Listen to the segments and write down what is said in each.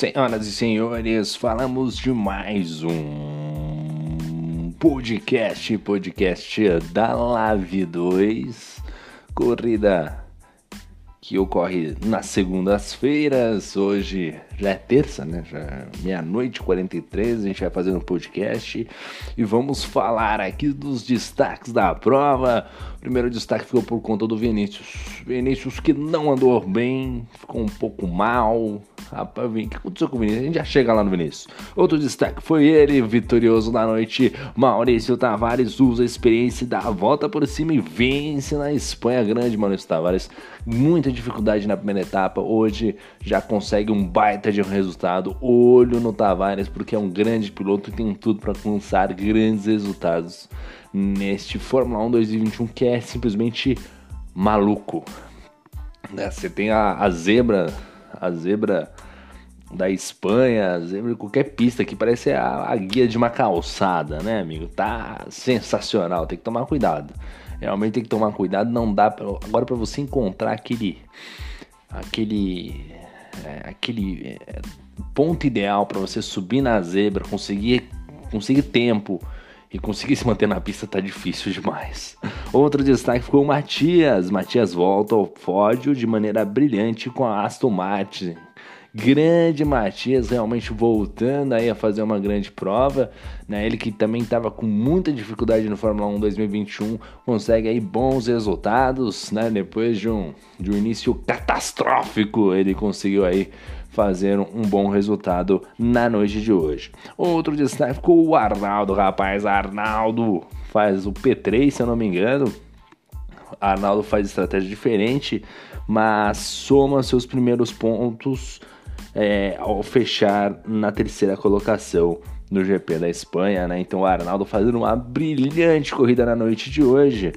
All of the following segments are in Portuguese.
Senhoras e senhores, falamos de mais um podcast, podcast da Live 2, corrida que ocorre nas segundas-feiras. Hoje já é terça, né? Já é meia-noite 43. A gente vai fazer um podcast e vamos falar aqui dos destaques da prova. O primeiro destaque ficou por conta do Vinícius. Vinícius que não andou bem, ficou um pouco mal. Rapaz, o que aconteceu com o Vinícius? A gente já chega lá no Vinícius. Outro destaque foi ele, vitorioso da noite. Maurício Tavares usa a experiência da volta por cima e vence na Espanha. Grande Maurício Tavares. Muita dificuldade na primeira etapa. Hoje já consegue um baita de um resultado. Olho no Tavares, porque é um grande piloto e tem tudo para alcançar grandes resultados neste Fórmula 1 2021 que é simplesmente maluco. Né? Você tem a, a zebra a zebra da Espanha, qualquer pista que parece a, a, guia de uma calçada, né, amigo? Tá sensacional, tem que tomar cuidado. Realmente tem que tomar cuidado, não dá pra, agora para você encontrar aquele aquele é, aquele é, ponto ideal para você subir na zebra, conseguir conseguir tempo e conseguir se manter na pista tá difícil demais. Outro destaque ficou o Matias. Matias volta ao pódio de maneira brilhante com a Aston Martin. Grande Matias realmente voltando aí a fazer uma grande prova, né? Ele que também estava com muita dificuldade no Fórmula 1 2021, consegue aí bons resultados, né? Depois de um, de um início catastrófico, ele conseguiu aí fazer um bom resultado na noite de hoje. Outro destaque ficou o Arnaldo, rapaz. Arnaldo faz o P3, se eu não me engano. Arnaldo faz estratégia diferente, mas soma seus primeiros pontos é, ao fechar na terceira colocação no GP da Espanha, né? Então o Arnaldo fazendo uma brilhante corrida na noite de hoje.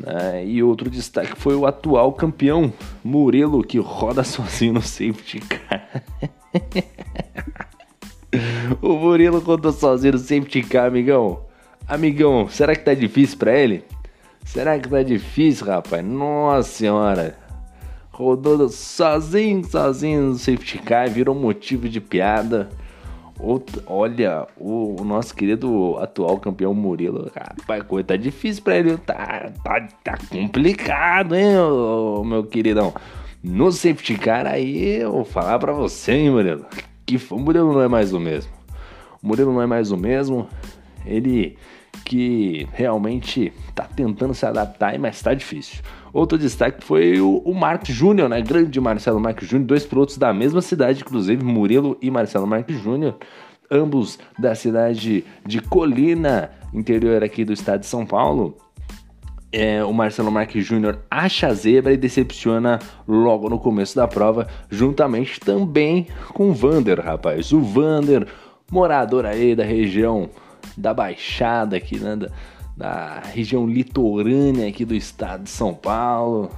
Uh, e outro destaque foi o atual campeão, Murilo, que roda sozinho no safety car. o Murilo rodou sozinho no safety car, amigão. Amigão, será que tá difícil para ele? Será que tá difícil, rapaz? Nossa senhora. Rodou sozinho, sozinho no safety car, virou motivo de piada. Outra, olha, o, o, nosso querido atual campeão Murilo, rapaz, coisa tá difícil pra ele, tá, tá, tá complicado, hein, ô, meu queridão. No safety car aí, eu vou falar pra você, hein, Murilo, que o Murilo não é mais o mesmo. O Murilo não é mais o mesmo, ele que realmente tá tentando se adaptar, mas tá difícil. Outro destaque foi o, o Marcos Júnior, né? Grande Marcelo Marques Júnior, dois pilotos da mesma cidade, inclusive Murilo e Marcelo Marques Júnior, ambos da cidade de Colina, interior aqui do estado de São Paulo. É, o Marcelo Marques Júnior acha a zebra e decepciona logo no começo da prova, juntamente também com o Vander, rapaz. O Vander, morador aí da região da Baixada aqui, né? Da, da região litorânea aqui do estado de São Paulo,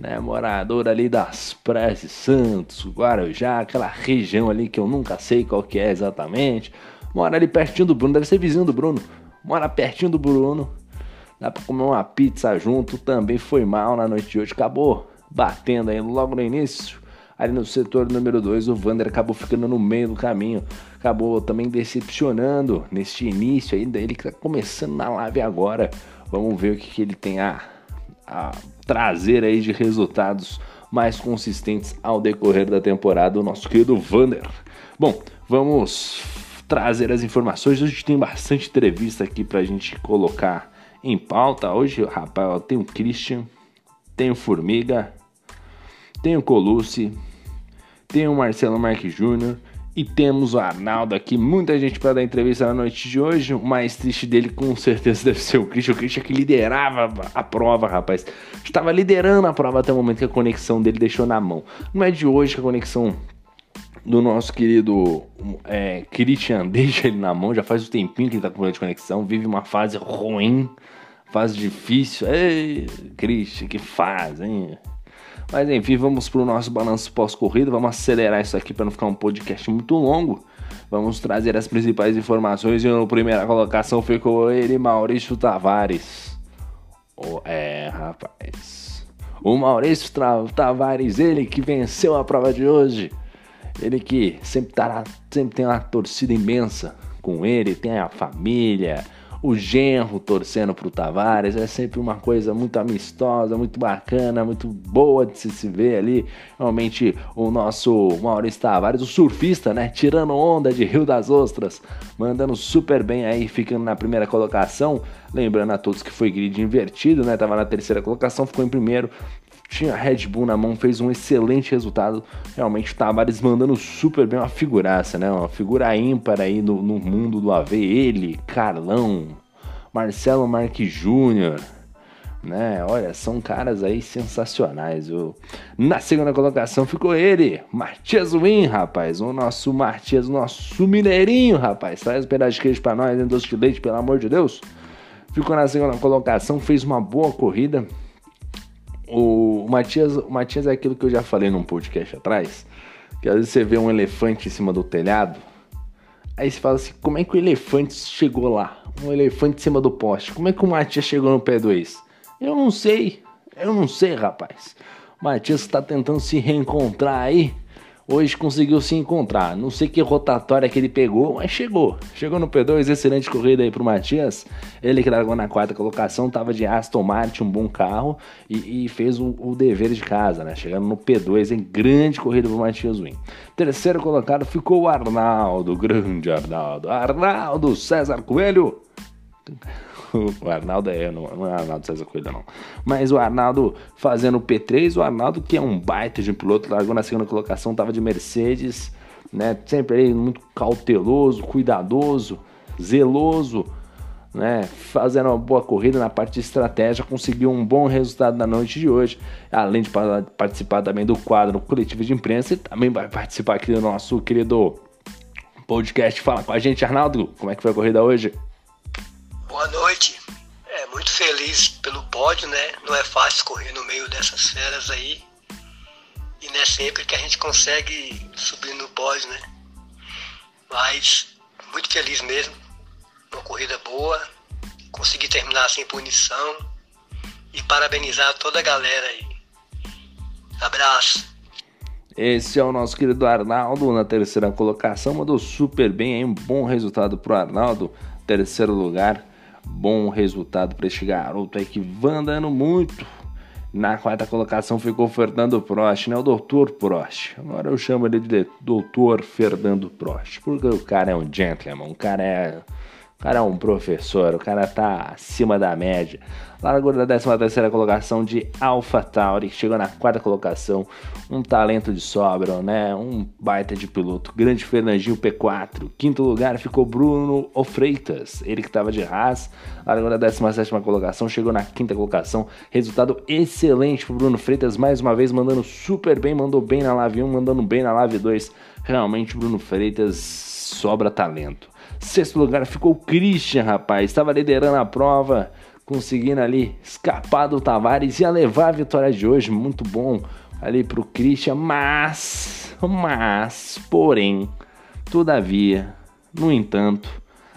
né, morador ali das praias de Santos, Guarujá, aquela região ali que eu nunca sei qual que é exatamente, mora ali pertinho do Bruno, deve ser vizinho do Bruno, mora pertinho do Bruno, dá pra comer uma pizza junto, também foi mal na noite de hoje, acabou batendo aí logo no início, ali no setor número 2, o Vander acabou ficando no meio do caminho, acabou também decepcionando neste início ainda, ele que está começando na live agora. Vamos ver o que, que ele tem a, a trazer aí de resultados mais consistentes ao decorrer da temporada, o nosso querido Vander. Bom, vamos trazer as informações. Hoje tem bastante entrevista aqui pra gente colocar em pauta. Hoje, rapaz, tem o Christian, tem o Formiga, tem o Colucci, tem o Marcelo Marques Júnior e temos o Arnaldo aqui, muita gente para dar entrevista na noite de hoje. O mais triste dele com certeza deve ser o Christian. O Christian que liderava a prova, rapaz. Estava liderando a prova até o momento que a conexão dele deixou na mão. Não é de hoje que a conexão do nosso querido é, Christian deixa ele na mão. Já faz um tempinho que ele tá com problema de conexão. Vive uma fase ruim, fase difícil. Ei, Christian, que fase, hein? Mas enfim, vamos para o nosso balanço pós-corrida. Vamos acelerar isso aqui para não ficar um podcast muito longo. Vamos trazer as principais informações. E a primeira colocação ficou ele, Maurício Tavares. Oh, é, rapaz. O Maurício Tavares, ele que venceu a prova de hoje. Ele que sempre, tá, sempre tem uma torcida imensa com ele, tem a família, o genro torcendo pro Tavares, é sempre uma coisa muito amistosa, muito bacana, muito boa de se, se ver ali. Realmente o nosso Maurício Tavares, o surfista, né, tirando onda de Rio das Ostras, mandando super bem aí, ficando na primeira colocação. Lembrando a todos que foi grid invertido, né, tava na terceira colocação, ficou em primeiro, tinha Red Bull na mão, fez um excelente resultado. Realmente o Tavares mandando super bem, uma figuraça, né? Uma figura ímpar aí no, no mundo do AV. Ele, Carlão, Marcelo Marques Júnior, né? Olha, são caras aí sensacionais. Viu? Na segunda colocação ficou ele, Matias Win, rapaz. O nosso Matias, o nosso mineirinho, rapaz. Traz um pedaço de queijo pra nós, hein? Doce de leite, pelo amor de Deus. Ficou na segunda colocação, fez uma boa corrida o Matias, o Matias é aquilo que eu já falei num podcast atrás, que às vezes você vê um elefante em cima do telhado, aí você fala assim, como é que o elefante chegou lá? Um elefante em cima do poste. Como é que o Matias chegou no pé do ex? Eu não sei, eu não sei, rapaz. O Matias está tentando se reencontrar aí hoje conseguiu se encontrar. Não sei que rotatória que ele pegou, mas chegou. Chegou no P2, excelente corrida aí pro Matias. Ele que largou na quarta colocação, tava de Aston Martin, um bom carro, e, e fez o, o, dever de casa, né? Chegando no P2, em grande corrida pro Matias Win. Terceiro colocado ficou o Arnaldo, grande Arnaldo. Arnaldo César Coelho. o Arnaldo é, não, não é Arnaldo César Coelho, não. Mas o Arnaldo fazendo o P3, o Arnaldo, que é um baita de um piloto, largou na segunda colocação, tava de Mercedes, né? Sempre aí muito cauteloso, cuidadoso, zeloso, né? Fazendo uma boa corrida na parte de estratégia, conseguiu um bom resultado na noite de hoje, além de participar também do quadro coletivo de imprensa e também vai participar aqui do nosso querido podcast. Fala com a gente, Arnaldo, como é que foi a corrida hoje? Noite. É muito feliz pelo pódio, né? Não é fácil correr no meio dessas feras aí. E não é sempre que a gente consegue subir no pódio, né? Mas muito feliz mesmo. Uma corrida boa. Consegui terminar sem punição. E parabenizar toda a galera aí. Abraço. Esse é o nosso querido Arnaldo na terceira colocação. Mandou super bem aí. Um bom resultado pro Arnaldo. Terceiro lugar bom resultado para este garoto aí que vai andando muito. Na quarta colocação ficou Fernando Prost, né? O doutor Prost. Agora eu chamo ele de doutor Fernando Prost, porque o cara é um gentleman, o cara é o cara é um professor, o cara tá acima da média. Largou da 13 terceira colocação de Alpha Tauri, que chegou na quarta colocação. Um talento de sobra, né? Um baita de piloto. Grande Fernandinho P4. Quinto lugar ficou Bruno Ofreitas, ele que estava de Haas. Largou da 17 colocação, chegou na quinta colocação. Resultado excelente pro Bruno Freitas, mais uma vez mandando super bem, mandou bem na Live 1, mandando bem na Live 2. Realmente, Bruno Freitas sobra talento. Sexto lugar ficou o Christian, rapaz. Estava liderando a prova, conseguindo ali escapar do Tavares. Ia levar a vitória de hoje, muito bom ali para o Christian. Mas, mas, porém, todavia, no entanto,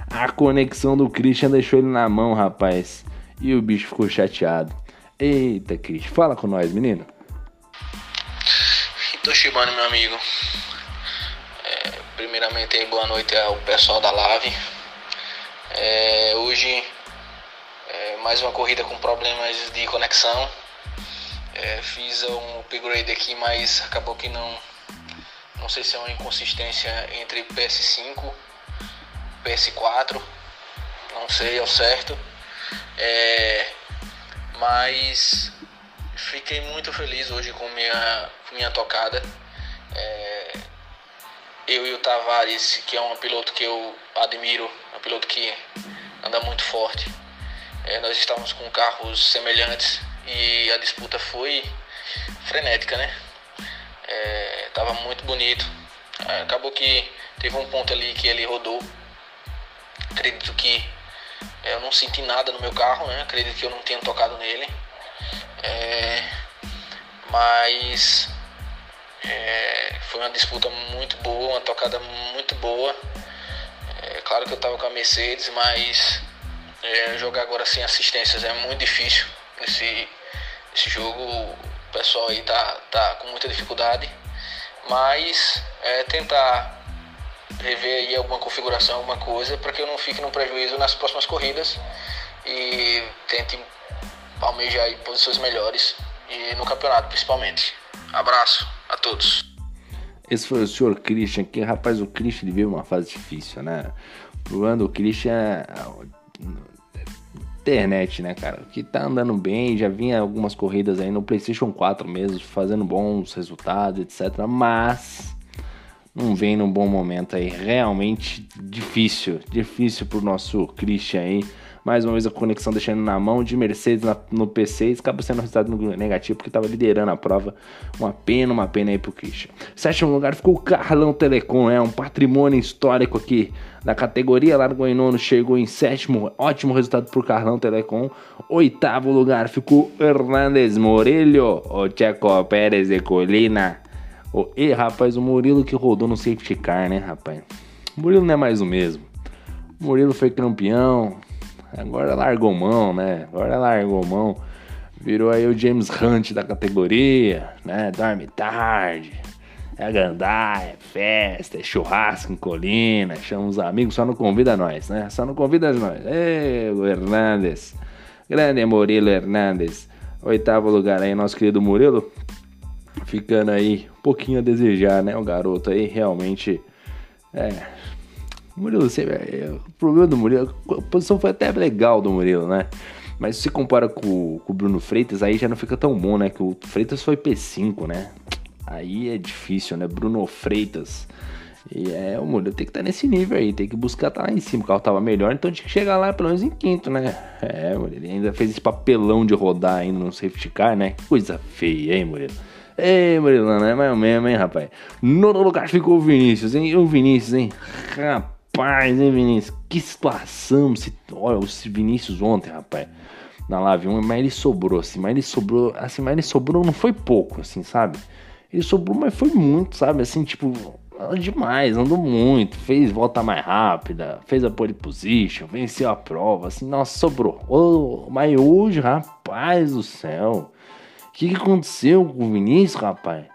a conexão do Christian deixou ele na mão, rapaz. E o bicho ficou chateado. Eita, Christian, fala com nós, menino. Toshibano, meu amigo. Primeiramente, boa noite ao pessoal da Lave. É, hoje, é, mais uma corrida com problemas de conexão. É, fiz um upgrade aqui, mas acabou que não. Não sei se é uma inconsistência entre PS5 PS4. Não sei ao certo. É, mas fiquei muito feliz hoje com minha, minha tocada. É, eu e o Tavares, que é um piloto que eu admiro, um piloto que anda muito forte. É, nós estávamos com carros semelhantes e a disputa foi frenética, né? É, tava muito bonito. É, acabou que teve um ponto ali que ele rodou. Acredito que eu não senti nada no meu carro, né? Acredito que eu não tenha tocado nele. É, mas é, foi uma disputa muito boa, uma tocada muito boa. É, claro que eu estava com a Mercedes, mas é, jogar agora sem assistências é muito difícil nesse, nesse jogo. O pessoal aí tá, tá com muita dificuldade. mas é, tentar rever aí alguma configuração, alguma coisa, para que eu não fique no prejuízo nas próximas corridas e tente almejar aí posições melhores e no campeonato principalmente. Abraço a todos. Esse foi o senhor Christian, que rapaz, o Christian veio uma fase difícil, né? O problema do Christian é internet, né, cara? Que tá andando bem, já vinha algumas corridas aí no PlayStation 4 mesmo, fazendo bons resultados, etc. Mas não vem num bom momento aí. Realmente difícil, difícil pro nosso Christian aí. Mais uma vez a conexão deixando na mão de Mercedes na, no P6. Acaba sendo um resultado negativo porque estava liderando a prova. Uma pena, uma pena aí pro Christian. Sétimo lugar ficou o Carlão Telecom, é um patrimônio histórico aqui da categoria. Largou em nono, chegou em sétimo. Ótimo resultado pro Carlão Telecom. Oitavo lugar ficou Hernandes Morillo, o Checo Pérez de Colina. Oh, e rapaz, o Murilo que rodou no safety car, né, rapaz? O Murilo não é mais o mesmo. O Murilo foi campeão, agora largou mão, né? Agora largou mão. Virou aí o James Hunt da categoria, né? Dorme tarde, é gandaia, é festa, é churrasco em colina, chama os amigos, só não convida nós, né? Só não convida nós. Ei, o Hernandes, grande Murilo Hernandes. Oitavo lugar aí, nosso querido Murilo ficando aí um pouquinho a desejar, né? O garoto aí realmente. É. Murilo, você, é, o problema do Murilo, a posição foi até legal do Murilo, né? Mas se compara com, com o Bruno Freitas, aí já não fica tão bom, né? Que o Freitas foi P5, né? Aí é difícil, né? Bruno Freitas. E é, o Murilo tem que estar tá nesse nível aí, tem que buscar estar tá lá em cima. O carro tava melhor, então tinha que chegar lá pelo menos em quinto, né? É, Murilo, ele ainda fez esse papelão de rodar ainda no safety car, né? Coisa feia, hein, Murilo? Ei, Murilão, é mais ou menos, hein, rapaz? No lugar ficou o Vinícius, hein? O Vinícius, hein? Rapaz, hein, Vinícius? Que situação. Se... Olha, o Vinícius ontem, rapaz. Na Live 1, mas ele sobrou, assim. Mas ele sobrou, assim, mas ele sobrou não foi pouco, assim, sabe? Ele sobrou, mas foi muito, sabe? Assim, tipo, demais, andou muito, fez volta mais rápida, fez a pole position, venceu a prova, assim, nossa, sobrou. Oh, mas hoje, rapaz do céu, que, que aconteceu com o Vinícius, rapaz?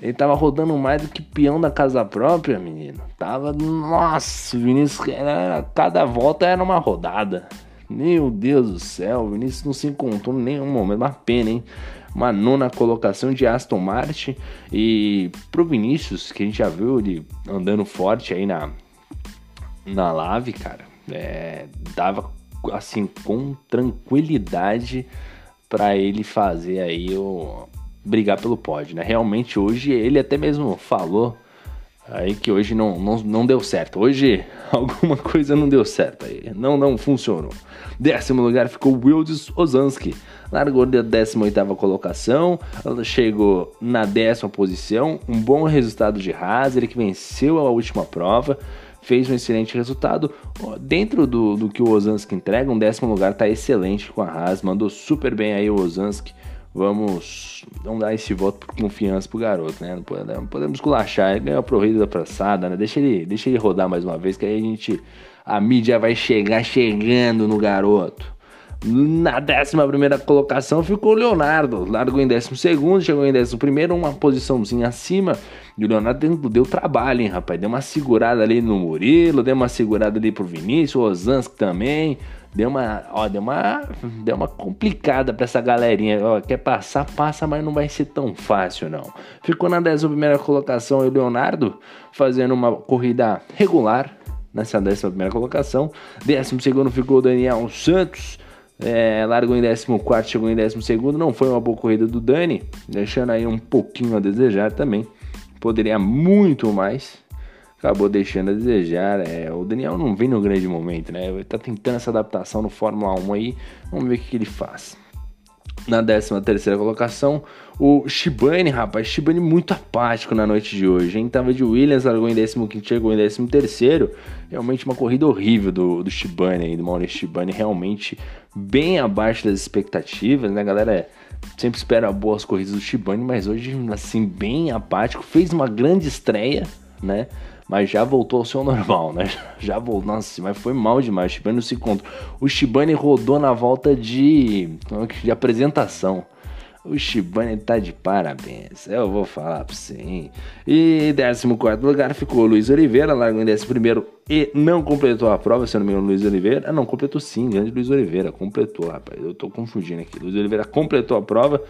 Ele tava rodando mais do que peão da casa própria, menino. Tava. Nossa, o Vinícius. Era, cada volta era uma rodada. Meu Deus do céu, o Vinícius não se encontrou em nenhum momento. Uma pena, hein? Uma nona colocação de Aston Martin. E pro Vinícius, que a gente já viu ele andando forte aí na, na Lave, cara. É, dava assim com tranquilidade para ele fazer aí o brigar pelo pódio, né? Realmente hoje ele até mesmo falou aí que hoje não, não, não deu certo. Hoje alguma coisa não deu certo aí, não não funcionou. Décimo lugar ficou Wildis Ozanski. Largou da 18ª colocação, chegou na décima posição, um bom resultado de Haas, ele que venceu a última prova, fez um excelente resultado. Dentro do, do que o Ozanski entrega, um décimo lugar está excelente com a Haas, mandou super bem aí o Ozanski. Vamos, dar esse voto por confiança pro garoto, né? Não podemos, não culachar, ele ganhou a corrida da passada, né? Deixa ele, deixa ele rodar mais uma vez, que aí a gente, a mídia vai chegar chegando no garoto. Na 11 colocação ficou o Leonardo, largou em 12, chegou em 11, uma posiçãozinha acima. E o Leonardo deu, trabalho, hein, rapaz? Deu uma segurada ali no Murilo, deu uma segurada ali pro Vinícius, o Osansky também. Deu uma, ó, deu uma, deu uma complicada pra essa galerinha. Ó, quer passar, passa, mas não vai ser tão fácil, não. Ficou na 11 colocação o Leonardo, fazendo uma corrida regular nessa 11 colocação. 12 ficou o Daniel Santos é, largou em 14, chegou em 12. Não foi uma boa corrida do Dani, deixando aí um pouquinho a desejar também. Poderia muito mais, acabou deixando a desejar. É, o Daniel não vem no grande momento, né? Ele tá tentando essa adaptação no Fórmula 1 aí. Vamos ver o que, que ele faz. Na 13 terceira colocação, o Shibane, rapaz, Shibane muito apático na noite de hoje, hein? Tava de Williams, largou em 15 chegou em 13 terceiro. Realmente uma corrida horrível do, do Shibane aí, do Maurício Shibane, realmente bem abaixo das expectativas, né, galera? Sempre espera boas corridas do Shibane, mas hoje, assim, bem apático. Fez uma grande estreia, né? Mas já voltou ao seu normal, né? Já voltou, nossa, mas foi mal demais. O Shibane não se encontrou. O Shibane rodou na volta de, de apresentação. O Shibane tá de parabéns, eu vou falar pra você, hein? E em 14 lugar ficou o Luiz Oliveira, largou em 11 e não completou a prova, se eu não me engano, Luiz Oliveira. Ah, não, completou sim, grande Luiz Oliveira, completou, rapaz. Eu tô confundindo aqui. Luiz Oliveira completou a prova,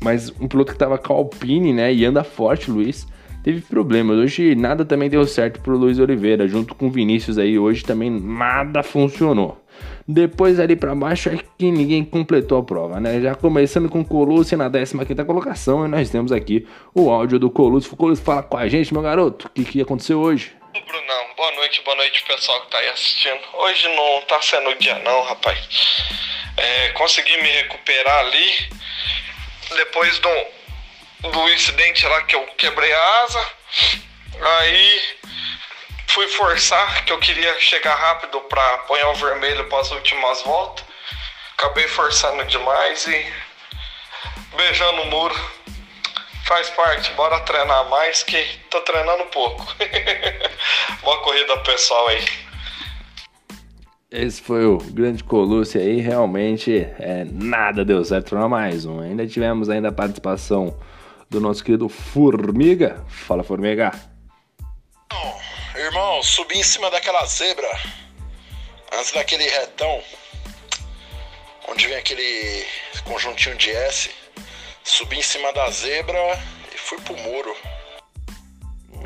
mas um piloto que tava com a Alpine, né? E anda forte, Luiz teve problemas. Hoje nada também deu certo pro Luiz Oliveira, junto com o Vinícius aí, hoje também nada funcionou. Depois ali para baixo é que ninguém completou a prova, né? Já começando com o Colucci na 15 colocação e nós temos aqui o áudio do Colucci. O Colucci fala com a gente, meu garoto, o que, que aconteceu hoje? Brunão, boa noite, boa noite pessoal que tá aí assistindo. Hoje não tá sendo dia não, rapaz. É, consegui me recuperar ali depois do, do incidente lá que eu quebrei a asa. Aí fui forçar, que eu queria chegar rápido para apanhar o vermelho para as últimas voltas. Acabei forçando demais e beijando o muro. Faz parte, bora treinar mais que tô treinando pouco. Boa corrida pessoal aí. Esse foi o grande Colucci aí, realmente é, nada deu certo para mais um. Ainda tivemos ainda a participação do nosso querido Formiga. Fala Formiga. Irmão, subi em cima daquela zebra, antes daquele retão, onde vem aquele conjuntinho de S. Subi em cima da zebra e fui pro muro.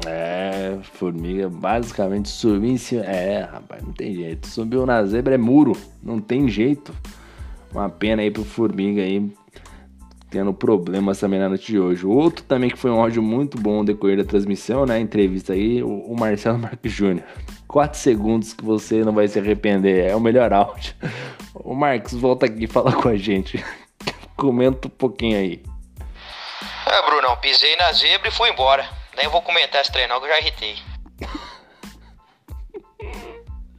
É, formiga basicamente subiu em cima. É, rapaz, não tem jeito. Subiu na zebra é muro, não tem jeito. Uma pena aí pro formiga aí tendo problemas também na noite de hoje. Outro também que foi um áudio muito bom no decorrer da transmissão, né? Entrevista aí, o, Marcelo Marques Júnior. Quatro segundos que você não vai se arrepender. É o melhor áudio. O Marcos, volta aqui e fala com a gente. Comenta um pouquinho aí. É, Brunão, pisei na zebra e fui embora. Nem vou comentar esse treino, que eu já irritei.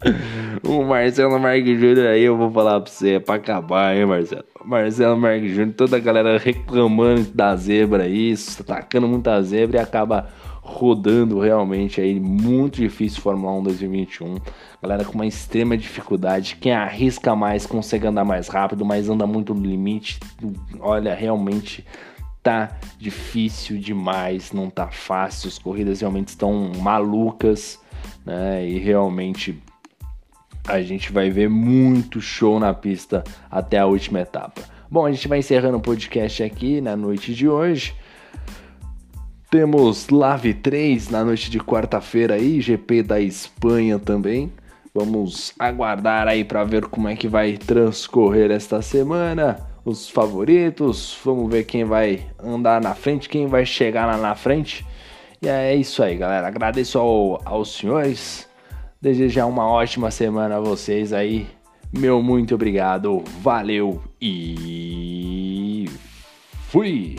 o Marcelo Marques Júnior aí, eu vou falar pra você, é pra acabar, hein, Marcelo? Marcelo Marques Júnior, toda a galera reclamando da zebra aí, atacando muita zebra e acaba rodando realmente aí, muito difícil Fórmula 1 2021. Galera com uma extrema dificuldade, quem arrisca mais consegue andar mais rápido, mas anda muito no limite. Olha, realmente tá difícil demais, não tá fácil, as corridas realmente estão malucas, né? E realmente a gente vai ver muito show na pista até a última etapa. Bom, a gente vai encerrando o podcast aqui na noite de hoje. Temos Lave 3 na noite de quarta-feira aí, GP da Espanha também. Vamos aguardar aí para ver como é que vai transcorrer esta semana. Os favoritos, vamos ver quem vai andar na frente, quem vai chegar lá na frente. E é isso aí, galera. Agradeço ao, aos senhores Desejar uma ótima semana a vocês aí. Meu muito obrigado, valeu e fui!